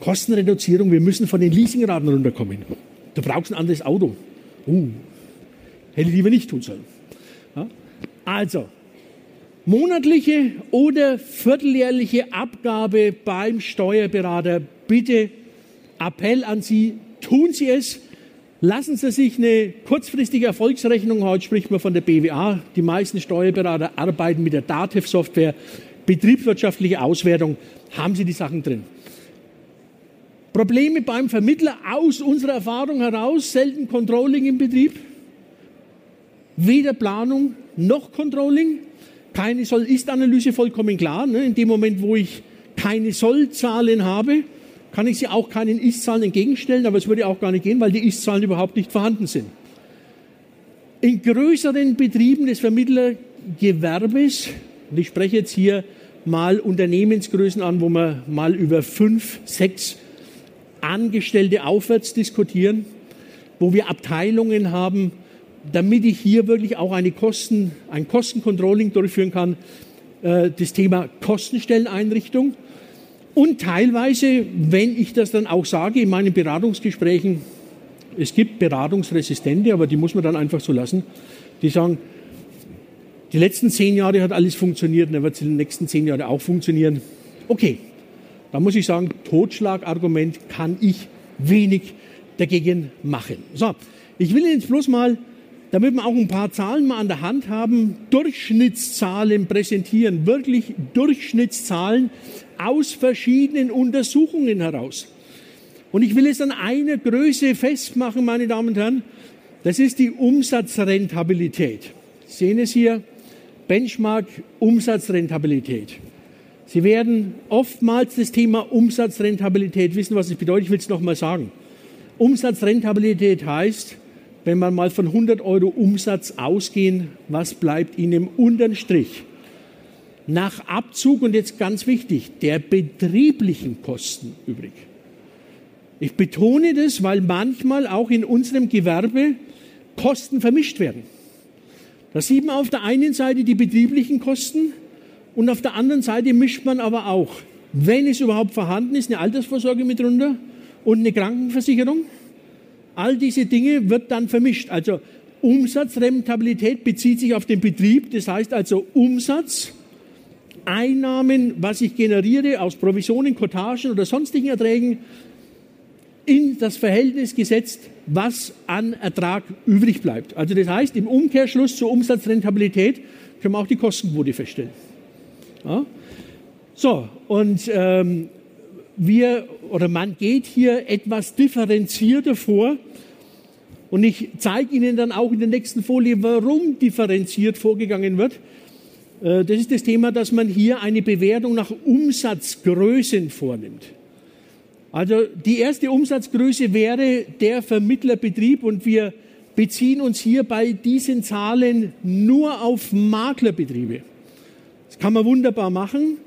Kostenreduzierung, wir müssen von den Leasingraten runterkommen. Du brauchst ein anderes Auto. Uh, hätte ich lieber nicht tun sollen. Also, monatliche oder vierteljährliche Abgabe beim Steuerberater. Bitte Appell an Sie, tun Sie es. Lassen Sie sich eine kurzfristige Erfolgsrechnung, heute spricht man von der BWA, die meisten Steuerberater arbeiten mit der DATEV-Software, betriebswirtschaftliche Auswertung, haben Sie die Sachen drin. Probleme beim Vermittler aus unserer Erfahrung heraus, selten Controlling im Betrieb, weder Planung noch Controlling, keine Soll-Ist-Analyse vollkommen klar. Ne? In dem Moment, wo ich keine Soll-Zahlen habe, kann ich sie auch keinen Ist-Zahlen entgegenstellen, aber es würde auch gar nicht gehen, weil die Ist-Zahlen überhaupt nicht vorhanden sind. In größeren Betrieben des Vermittlergewerbes, und ich spreche jetzt hier mal Unternehmensgrößen an, wo wir mal über fünf, sechs Angestellte aufwärts diskutieren, wo wir Abteilungen haben, damit ich hier wirklich auch eine Kosten, ein Kostencontrolling durchführen kann, äh, das Thema Kostenstelleneinrichtung. Und teilweise, wenn ich das dann auch sage in meinen Beratungsgesprächen, es gibt Beratungsresistente, aber die muss man dann einfach so lassen, die sagen, die letzten zehn Jahre hat alles funktioniert dann wird es in den nächsten zehn Jahren auch funktionieren. Okay, da muss ich sagen, Totschlagargument kann ich wenig dagegen machen. So, ich will jetzt bloß mal damit wir auch ein paar Zahlen mal an der Hand haben, Durchschnittszahlen präsentieren, wirklich Durchschnittszahlen aus verschiedenen Untersuchungen heraus. Und ich will es an einer Größe festmachen, meine Damen und Herren, das ist die Umsatzrentabilität. Sie sehen es hier, Benchmark Umsatzrentabilität. Sie werden oftmals das Thema Umsatzrentabilität wissen, was es bedeutet. Ich will es nochmal sagen. Umsatzrentabilität heißt, wenn man mal von 100 Euro Umsatz ausgehen, was bleibt Ihnen im unteren Strich? Nach Abzug, und jetzt ganz wichtig, der betrieblichen Kosten übrig. Ich betone das, weil manchmal auch in unserem Gewerbe Kosten vermischt werden. Da sieht man auf der einen Seite die betrieblichen Kosten und auf der anderen Seite mischt man aber auch, wenn es überhaupt vorhanden ist, eine Altersvorsorge mit runter und eine Krankenversicherung. All diese Dinge wird dann vermischt. Also Umsatzrentabilität bezieht sich auf den Betrieb, das heißt also Umsatz, Einnahmen, was ich generiere aus Provisionen, Kotagen oder sonstigen Erträgen, in das Verhältnis gesetzt, was an Ertrag übrig bleibt. Also das heißt, im Umkehrschluss zur Umsatzrentabilität können wir auch die Kostenquote feststellen. Ja? So, und ähm, wir oder man geht hier etwas differenzierter vor. Und ich zeige Ihnen dann auch in der nächsten Folie, warum differenziert vorgegangen wird. Äh, das ist das Thema, dass man hier eine Bewertung nach Umsatzgrößen vornimmt. Also die erste Umsatzgröße wäre der Vermittlerbetrieb und wir beziehen uns hier bei diesen Zahlen nur auf Maklerbetriebe. Das kann man wunderbar machen,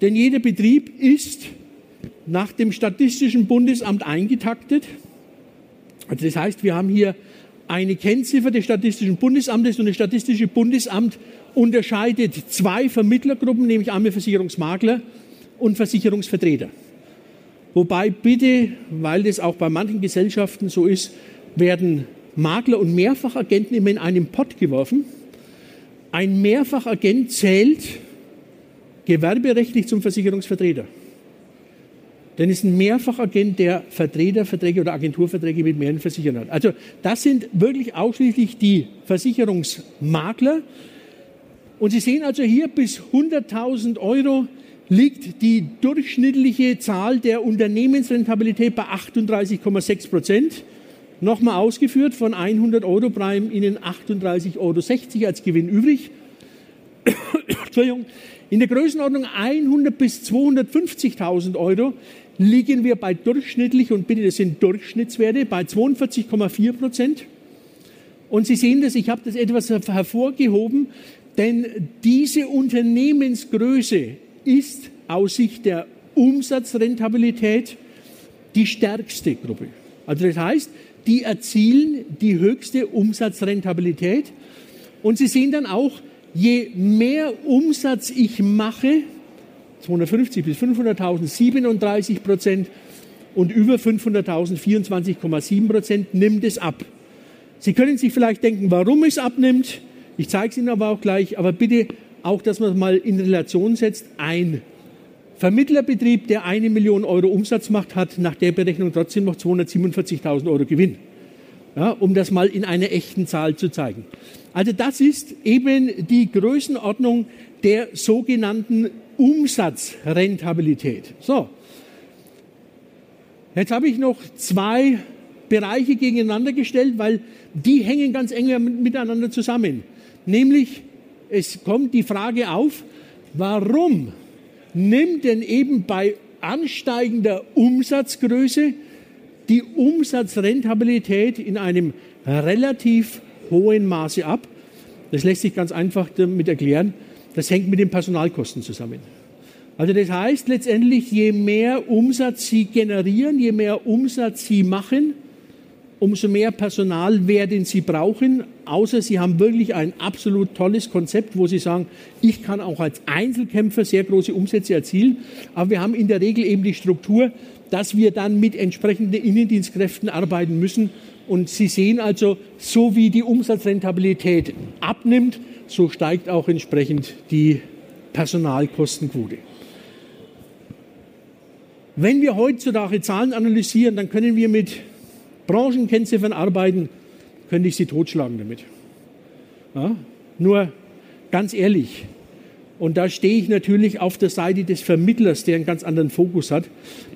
denn jeder Betrieb ist nach dem Statistischen Bundesamt eingetaktet. Also das heißt, wir haben hier eine Kennziffer des Statistischen Bundesamtes und das Statistische Bundesamt unterscheidet zwei Vermittlergruppen, nämlich einmal Versicherungsmakler und Versicherungsvertreter. Wobei bitte, weil das auch bei manchen Gesellschaften so ist, werden Makler und Mehrfachagenten immer in einen Pott geworfen. Ein Mehrfachagent zählt gewerberechtlich zum Versicherungsvertreter. Denn es ist ein Mehrfachagent, der Vertreterverträge oder Agenturverträge mit mehreren Versicherern hat. Also das sind wirklich ausschließlich die Versicherungsmakler. Und Sie sehen also hier bis 100.000 Euro liegt die durchschnittliche Zahl der Unternehmensrentabilität bei 38,6 Prozent. Nochmal ausgeführt, von 100 Euro bleiben Ihnen 38,60 Euro als Gewinn übrig. Entschuldigung. In der Größenordnung 100 bis 250.000 Euro liegen wir bei durchschnittlich, und bitte, das sind Durchschnittswerte, bei 42,4 Prozent. Und Sie sehen das, ich habe das etwas hervorgehoben, denn diese Unternehmensgröße ist aus Sicht der Umsatzrentabilität die stärkste Gruppe. Also das heißt, die erzielen die höchste Umsatzrentabilität. Und Sie sehen dann auch, je mehr Umsatz ich mache, 250 bis 500.000 37 Prozent und über 500.000 24,7 Prozent nimmt es ab. Sie können sich vielleicht denken, warum es abnimmt. Ich zeige es Ihnen aber auch gleich. Aber bitte auch, dass man es mal in Relation setzt. Ein Vermittlerbetrieb, der eine Million Euro Umsatz macht, hat nach der Berechnung trotzdem noch 247.000 Euro Gewinn. Ja, um das mal in einer echten Zahl zu zeigen. Also das ist eben die Größenordnung der sogenannten Umsatzrentabilität. So, jetzt habe ich noch zwei Bereiche gegeneinander gestellt, weil die hängen ganz eng miteinander zusammen. Nämlich, es kommt die Frage auf, warum nimmt denn eben bei ansteigender Umsatzgröße die Umsatzrentabilität in einem relativ hohen Maße ab. Das lässt sich ganz einfach damit erklären. Das hängt mit den Personalkosten zusammen. Also das heißt letztendlich, je mehr Umsatz Sie generieren, je mehr Umsatz Sie machen, umso mehr Personal werden Sie brauchen, außer Sie haben wirklich ein absolut tolles Konzept, wo Sie sagen, ich kann auch als Einzelkämpfer sehr große Umsätze erzielen, aber wir haben in der Regel eben die Struktur, dass wir dann mit entsprechenden Innendienstkräften arbeiten müssen. Und Sie sehen also, so wie die Umsatzrentabilität abnimmt, so steigt auch entsprechend die Personalkostenquote. Wenn wir heutzutage Zahlen analysieren, dann können wir mit Branchenkennziffern arbeiten, könnte ich sie totschlagen damit. Ja? Nur ganz ehrlich, und da stehe ich natürlich auf der Seite des Vermittlers, der einen ganz anderen Fokus hat.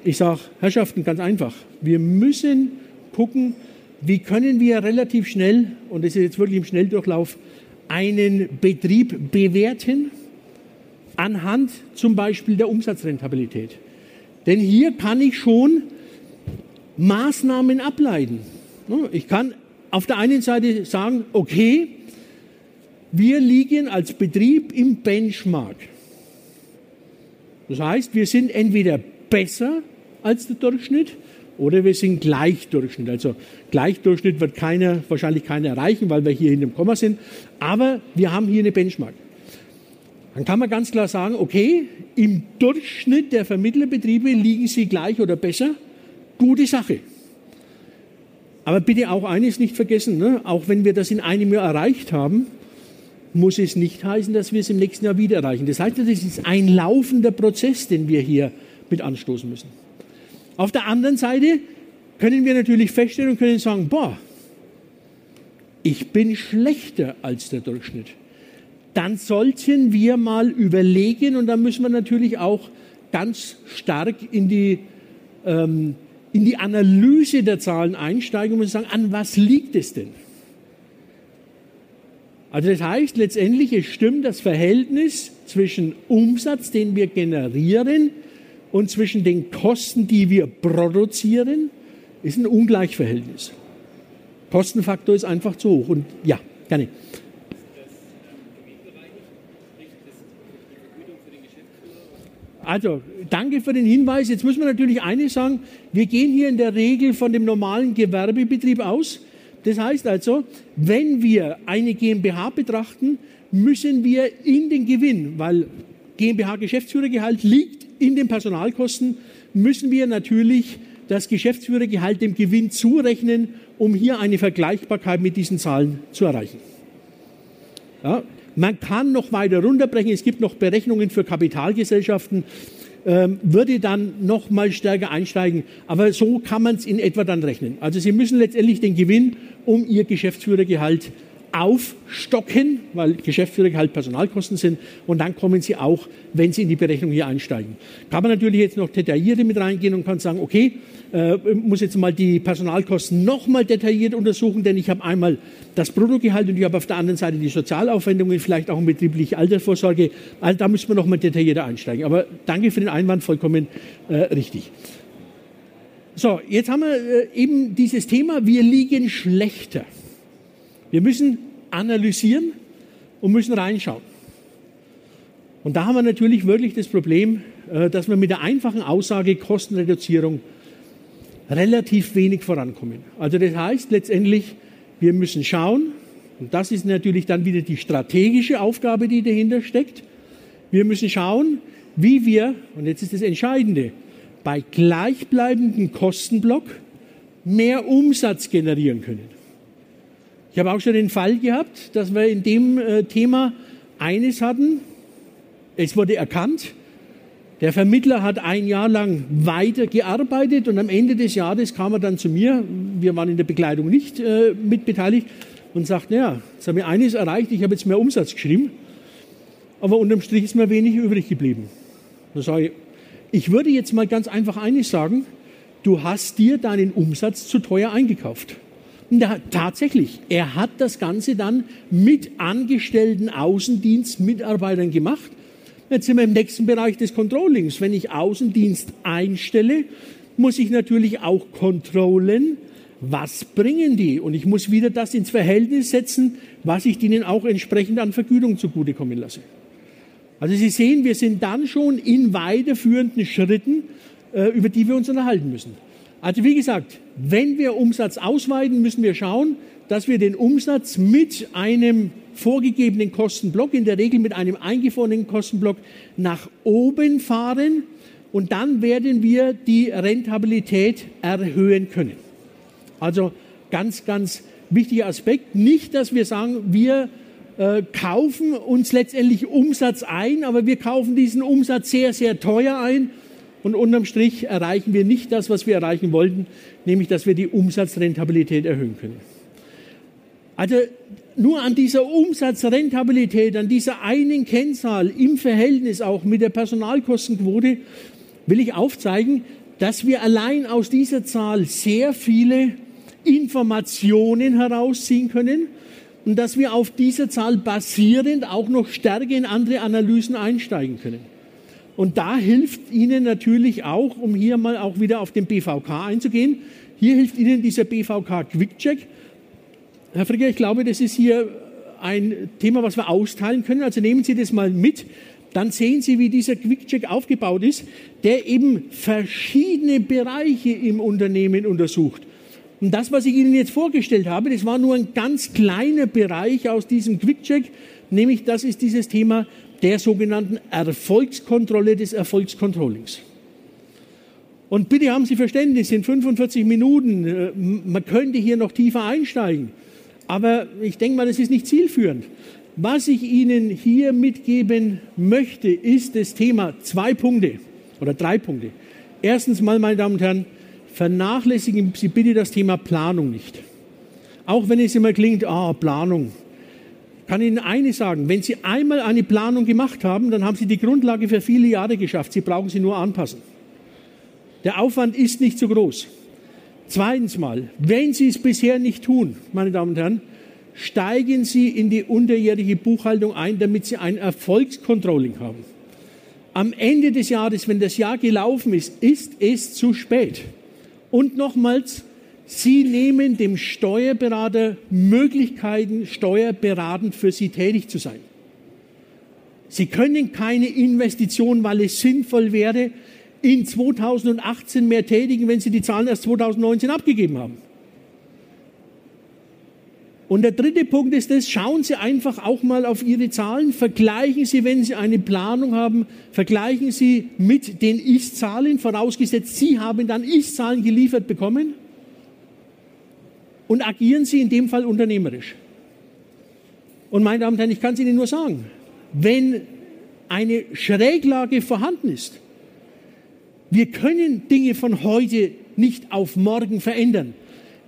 Ich sage, Herrschaften, ganz einfach. Wir müssen gucken, wie können wir relativ schnell, und das ist jetzt wirklich im Schnelldurchlauf, einen Betrieb bewerten anhand zum Beispiel der Umsatzrentabilität. Denn hier kann ich schon Maßnahmen ableiten. Ich kann auf der einen Seite sagen, okay, wir liegen als Betrieb im Benchmark. Das heißt, wir sind entweder besser als der Durchschnitt oder wir sind gleich Durchschnitt. Also gleich Durchschnitt wird keiner, wahrscheinlich keiner erreichen, weil wir hier in dem Komma sind. Aber wir haben hier eine Benchmark. Dann kann man ganz klar sagen, okay, im Durchschnitt der Vermittlerbetriebe liegen sie gleich oder besser. Gute Sache. Aber bitte auch eines nicht vergessen, ne? auch wenn wir das in einem Jahr erreicht haben, muss es nicht heißen, dass wir es im nächsten Jahr wieder erreichen. Das heißt, das ist ein laufender Prozess, den wir hier mit anstoßen müssen. Auf der anderen Seite können wir natürlich feststellen und können sagen, boah, ich bin schlechter als der Durchschnitt. Dann sollten wir mal überlegen und dann müssen wir natürlich auch ganz stark in die, ähm, in die Analyse der Zahlen einsteigen und sagen, an was liegt es denn? Also das heißt letztendlich, es stimmt das Verhältnis zwischen Umsatz, den wir generieren, und zwischen den Kosten, die wir produzieren, ist ein Ungleichverhältnis. Kostenfaktor ist einfach zu hoch. Und ja, gerne. Also, danke für den Hinweis. Jetzt müssen wir natürlich eines sagen. Wir gehen hier in der Regel von dem normalen Gewerbebetrieb aus. Das heißt also, wenn wir eine GmbH betrachten, müssen wir in den Gewinn, weil GmbH-Geschäftsführergehalt liegt in den Personalkosten, müssen wir natürlich das Geschäftsführergehalt dem Gewinn zurechnen, um hier eine Vergleichbarkeit mit diesen Zahlen zu erreichen. Ja, man kann noch weiter runterbrechen. Es gibt noch Berechnungen für Kapitalgesellschaften, ähm, würde dann noch mal stärker einsteigen. Aber so kann man es in etwa dann rechnen. Also Sie müssen letztendlich den Gewinn um Ihr Geschäftsführergehalt aufstocken, weil Geschäftsführer halt Personalkosten sind und dann kommen sie auch, wenn sie in die Berechnung hier einsteigen. Kann man natürlich jetzt noch detaillierter mit reingehen und kann sagen, okay, äh, muss jetzt mal die Personalkosten noch mal detailliert untersuchen, denn ich habe einmal das Bruttogehalt und ich habe auf der anderen Seite die Sozialaufwendungen, vielleicht auch betriebliche Altersvorsorge. Also da müssen wir noch mal detaillierter einsteigen. Aber danke für den Einwand, vollkommen äh, richtig. So, jetzt haben wir äh, eben dieses Thema, wir liegen schlechter. Wir müssen analysieren und müssen reinschauen. Und da haben wir natürlich wirklich das Problem, äh, dass wir mit der einfachen Aussage Kostenreduzierung relativ wenig vorankommen. Also das heißt letztendlich, wir müssen schauen, und das ist natürlich dann wieder die strategische Aufgabe, die dahinter steckt, wir müssen schauen, wie wir, und jetzt ist das Entscheidende, bei gleichbleibendem Kostenblock mehr Umsatz generieren können. Ich habe auch schon den Fall gehabt, dass wir in dem äh, Thema eines hatten. Es wurde erkannt, der Vermittler hat ein Jahr lang weiter gearbeitet und am Ende des Jahres kam er dann zu mir. Wir waren in der Begleitung nicht äh, mitbeteiligt und sagte, ja, jetzt habe ich eines erreicht, ich habe jetzt mehr Umsatz geschrieben, aber unterm Strich ist mir wenig übrig geblieben. Da sage ich, ich würde jetzt mal ganz einfach eines sagen, du hast dir deinen Umsatz zu teuer eingekauft. Ja, tatsächlich, er hat das Ganze dann mit angestellten Außendienstmitarbeitern gemacht. Jetzt sind wir im nächsten Bereich des Controllings. Wenn ich Außendienst einstelle, muss ich natürlich auch kontrollen, was bringen die? Und ich muss wieder das ins Verhältnis setzen, was ich ihnen auch entsprechend an Vergütung zugutekommen lasse. Also Sie sehen, wir sind dann schon in weiterführenden Schritten, äh, über die wir uns unterhalten müssen. Also wie gesagt, wenn wir Umsatz ausweiten, müssen wir schauen, dass wir den Umsatz mit einem vorgegebenen Kostenblock, in der Regel mit einem eingefrorenen Kostenblock, nach oben fahren und dann werden wir die Rentabilität erhöhen können. Also ganz, ganz wichtiger Aspekt. Nicht, dass wir sagen, wir äh, kaufen uns letztendlich Umsatz ein, aber wir kaufen diesen Umsatz sehr, sehr teuer ein und unterm Strich erreichen wir nicht das, was wir erreichen wollten, nämlich dass wir die Umsatzrentabilität erhöhen können. Also nur an dieser Umsatzrentabilität, an dieser einen Kennzahl im Verhältnis auch mit der Personalkostenquote will ich aufzeigen, dass wir allein aus dieser Zahl sehr viele Informationen herausziehen können und dass wir auf dieser Zahl basierend auch noch stärker in andere Analysen einsteigen können. Und da hilft Ihnen natürlich auch, um hier mal auch wieder auf den BVK einzugehen, hier hilft Ihnen dieser BVK Quick-Check. Herr Fricke, ich glaube, das ist hier ein Thema, was wir austeilen können. Also nehmen Sie das mal mit. Dann sehen Sie, wie dieser Quick-Check aufgebaut ist, der eben verschiedene Bereiche im Unternehmen untersucht. Und das, was ich Ihnen jetzt vorgestellt habe, das war nur ein ganz kleiner Bereich aus diesem Quick-Check, nämlich das ist dieses Thema der sogenannten Erfolgskontrolle des Erfolgscontrollings. Und bitte haben Sie Verständnis, in 45 Minuten, äh, man könnte hier noch tiefer einsteigen, aber ich denke mal, das ist nicht zielführend. Was ich Ihnen hier mitgeben möchte, ist das Thema zwei Punkte oder drei Punkte. Erstens mal, meine Damen und Herren, vernachlässigen Sie bitte das Thema Planung nicht. Auch wenn es immer klingt, ah, Planung, kann Ihnen eines sagen, wenn Sie einmal eine Planung gemacht haben, dann haben Sie die Grundlage für viele Jahre geschafft. Sie brauchen sie nur anpassen. Der Aufwand ist nicht so groß. Zweitens mal, wenn Sie es bisher nicht tun, meine Damen und Herren, steigen Sie in die unterjährige Buchhaltung ein, damit Sie ein Erfolgscontrolling haben. Am Ende des Jahres, wenn das Jahr gelaufen ist, ist es zu spät. Und nochmals, Sie nehmen dem Steuerberater Möglichkeiten, steuerberatend für Sie tätig zu sein. Sie können keine Investition, weil es sinnvoll wäre, in 2018 mehr tätigen, wenn Sie die Zahlen erst 2019 abgegeben haben. Und der dritte Punkt ist das, schauen Sie einfach auch mal auf Ihre Zahlen, vergleichen Sie, wenn Sie eine Planung haben, vergleichen Sie mit den Ist-Zahlen, vorausgesetzt Sie haben dann Ist-Zahlen geliefert bekommen und agieren Sie in dem Fall unternehmerisch. Und meine Damen und Herren, ich kann es Ihnen nur sagen, wenn eine Schräglage vorhanden ist, wir können Dinge von heute nicht auf morgen verändern.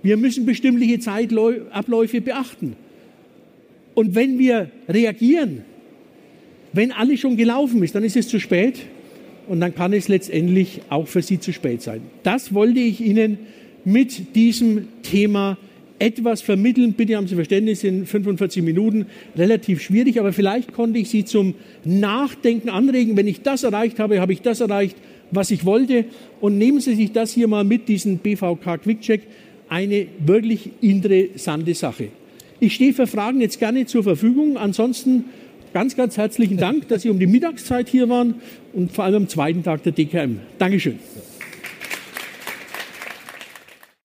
Wir müssen bestimmte Zeitabläufe beachten. Und wenn wir reagieren, wenn alles schon gelaufen ist, dann ist es zu spät und dann kann es letztendlich auch für Sie zu spät sein. Das wollte ich Ihnen mit diesem Thema etwas vermitteln. Bitte haben Sie Verständnis, in 45 Minuten relativ schwierig, aber vielleicht konnte ich Sie zum Nachdenken anregen. Wenn ich das erreicht habe, habe ich das erreicht, was ich wollte. Und nehmen Sie sich das hier mal mit, diesen BVK Quickcheck, eine wirklich interessante Sache. Ich stehe für Fragen jetzt gerne zur Verfügung. Ansonsten ganz, ganz herzlichen Dank, dass Sie um die Mittagszeit hier waren und vor allem am zweiten Tag der DKM. Dankeschön.